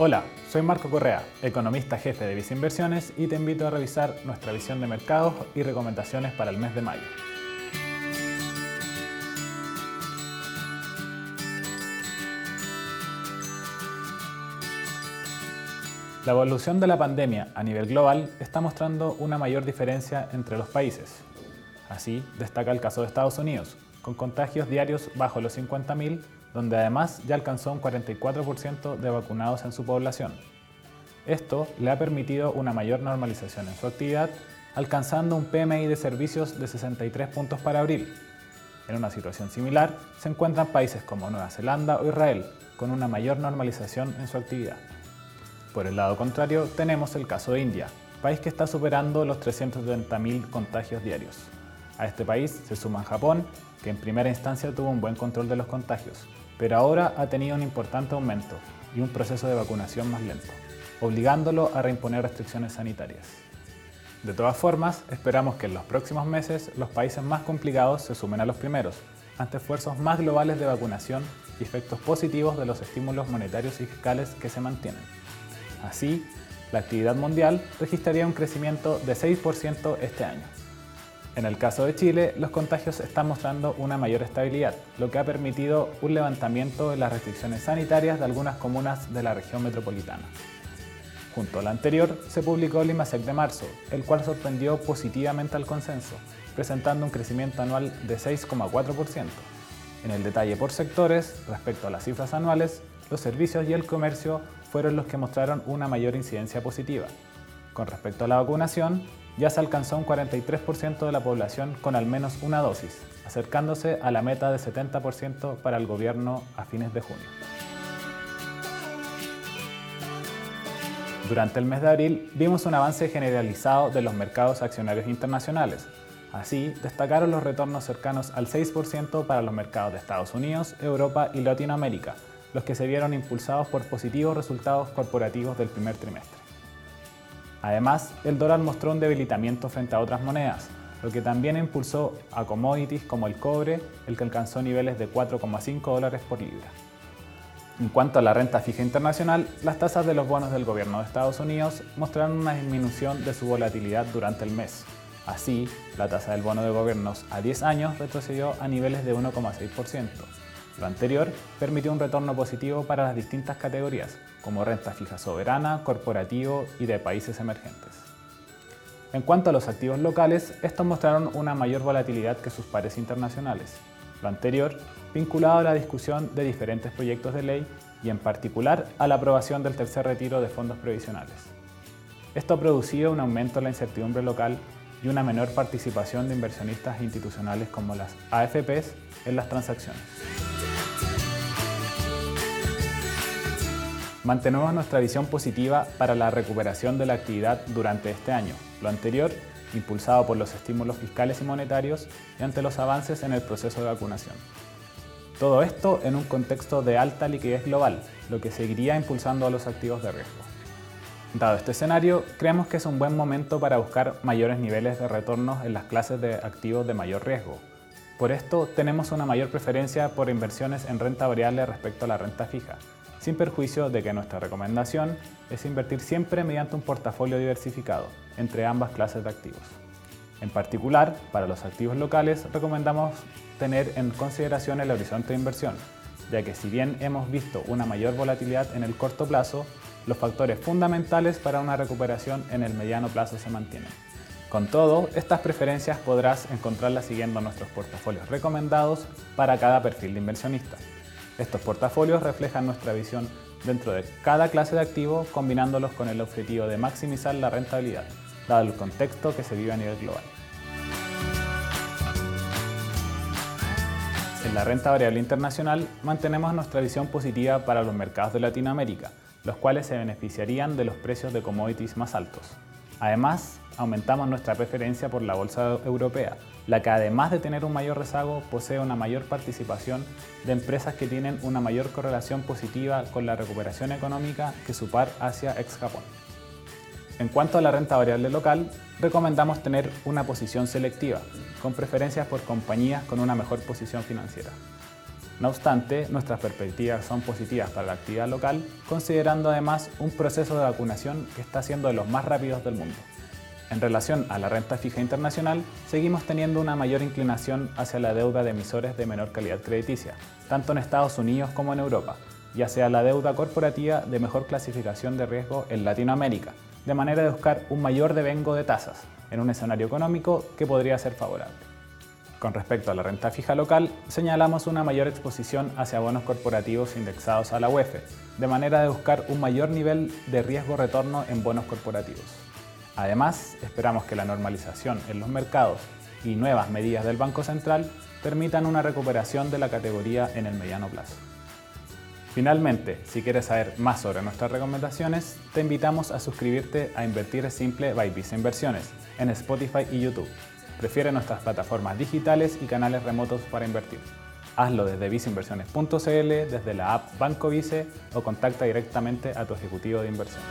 Hola, soy Marco Correa, economista jefe de Visa Inversiones y te invito a revisar nuestra visión de mercados y recomendaciones para el mes de mayo. La evolución de la pandemia a nivel global está mostrando una mayor diferencia entre los países. Así, destaca el caso de Estados Unidos, con contagios diarios bajo los 50.000 donde además ya alcanzó un 44% de vacunados en su población. Esto le ha permitido una mayor normalización en su actividad, alcanzando un PMI de servicios de 63 puntos para abril. En una situación similar se encuentran países como Nueva Zelanda o Israel, con una mayor normalización en su actividad. Por el lado contrario, tenemos el caso de India, país que está superando los 370.000 contagios diarios. A este país se suma Japón, que en primera instancia tuvo un buen control de los contagios, pero ahora ha tenido un importante aumento y un proceso de vacunación más lento, obligándolo a reimponer restricciones sanitarias. De todas formas, esperamos que en los próximos meses los países más complicados se sumen a los primeros, ante esfuerzos más globales de vacunación y efectos positivos de los estímulos monetarios y fiscales que se mantienen. Así, la actividad mundial registraría un crecimiento de 6% este año. En el caso de Chile, los contagios están mostrando una mayor estabilidad, lo que ha permitido un levantamiento de las restricciones sanitarias de algunas comunas de la región metropolitana. Junto al anterior, se publicó el IMASEC de marzo, el cual sorprendió positivamente al consenso, presentando un crecimiento anual de 6,4%. En el detalle por sectores, respecto a las cifras anuales, los servicios y el comercio fueron los que mostraron una mayor incidencia positiva. Con respecto a la vacunación, ya se alcanzó un 43% de la población con al menos una dosis, acercándose a la meta de 70% para el gobierno a fines de junio. Durante el mes de abril vimos un avance generalizado de los mercados accionarios internacionales. Así, destacaron los retornos cercanos al 6% para los mercados de Estados Unidos, Europa y Latinoamérica, los que se vieron impulsados por positivos resultados corporativos del primer trimestre. Además, el dólar mostró un debilitamiento frente a otras monedas, lo que también impulsó a commodities como el cobre, el que alcanzó niveles de 4,5 dólares por libra. En cuanto a la renta fija internacional, las tasas de los bonos del gobierno de Estados Unidos mostraron una disminución de su volatilidad durante el mes. Así, la tasa del bono de gobiernos a 10 años retrocedió a niveles de 1,6%. Lo anterior permitió un retorno positivo para las distintas categorías, como renta fija soberana, corporativo y de países emergentes. En cuanto a los activos locales, estos mostraron una mayor volatilidad que sus pares internacionales. Lo anterior vinculado a la discusión de diferentes proyectos de ley y en particular a la aprobación del tercer retiro de fondos previsionales. Esto ha producido un aumento en la incertidumbre local y una menor participación de inversionistas institucionales como las AFPs en las transacciones. Mantenemos nuestra visión positiva para la recuperación de la actividad durante este año, lo anterior impulsado por los estímulos fiscales y monetarios y ante los avances en el proceso de vacunación. Todo esto en un contexto de alta liquidez global, lo que seguiría impulsando a los activos de riesgo. Dado este escenario, creemos que es un buen momento para buscar mayores niveles de retornos en las clases de activos de mayor riesgo. Por esto, tenemos una mayor preferencia por inversiones en renta variable respecto a la renta fija, sin perjuicio de que nuestra recomendación es invertir siempre mediante un portafolio diversificado entre ambas clases de activos. En particular, para los activos locales recomendamos tener en consideración el horizonte de inversión, ya que si bien hemos visto una mayor volatilidad en el corto plazo, los factores fundamentales para una recuperación en el mediano plazo se mantienen. Con todo, estas preferencias podrás encontrarlas siguiendo nuestros portafolios recomendados para cada perfil de inversionista. Estos portafolios reflejan nuestra visión dentro de cada clase de activo combinándolos con el objetivo de maximizar la rentabilidad, dado el contexto que se vive a nivel global. En la renta variable internacional mantenemos nuestra visión positiva para los mercados de Latinoamérica, los cuales se beneficiarían de los precios de commodities más altos. Además, aumentamos nuestra preferencia por la bolsa europea, la que además de tener un mayor rezago, posee una mayor participación de empresas que tienen una mayor correlación positiva con la recuperación económica que su par hacia ex-Japón. En cuanto a la renta variable local, recomendamos tener una posición selectiva, con preferencias por compañías con una mejor posición financiera. No obstante, nuestras perspectivas son positivas para la actividad local, considerando además un proceso de vacunación que está siendo de los más rápidos del mundo. En relación a la renta fija internacional, seguimos teniendo una mayor inclinación hacia la deuda de emisores de menor calidad crediticia, tanto en Estados Unidos como en Europa, y hacia la deuda corporativa de mejor clasificación de riesgo en Latinoamérica, de manera de buscar un mayor devengo de tasas en un escenario económico que podría ser favorable. Con respecto a la renta fija local, señalamos una mayor exposición hacia bonos corporativos indexados a la UEF, de manera de buscar un mayor nivel de riesgo-retorno en bonos corporativos. Además, esperamos que la normalización en los mercados y nuevas medidas del Banco Central permitan una recuperación de la categoría en el mediano plazo. Finalmente, si quieres saber más sobre nuestras recomendaciones, te invitamos a suscribirte a Invertir Simple by Visa Inversiones en Spotify y YouTube Prefiere nuestras plataformas digitales y canales remotos para invertir. Hazlo desde viceinversiones.cl, desde la app Banco Vice o contacta directamente a tu ejecutivo de inversión.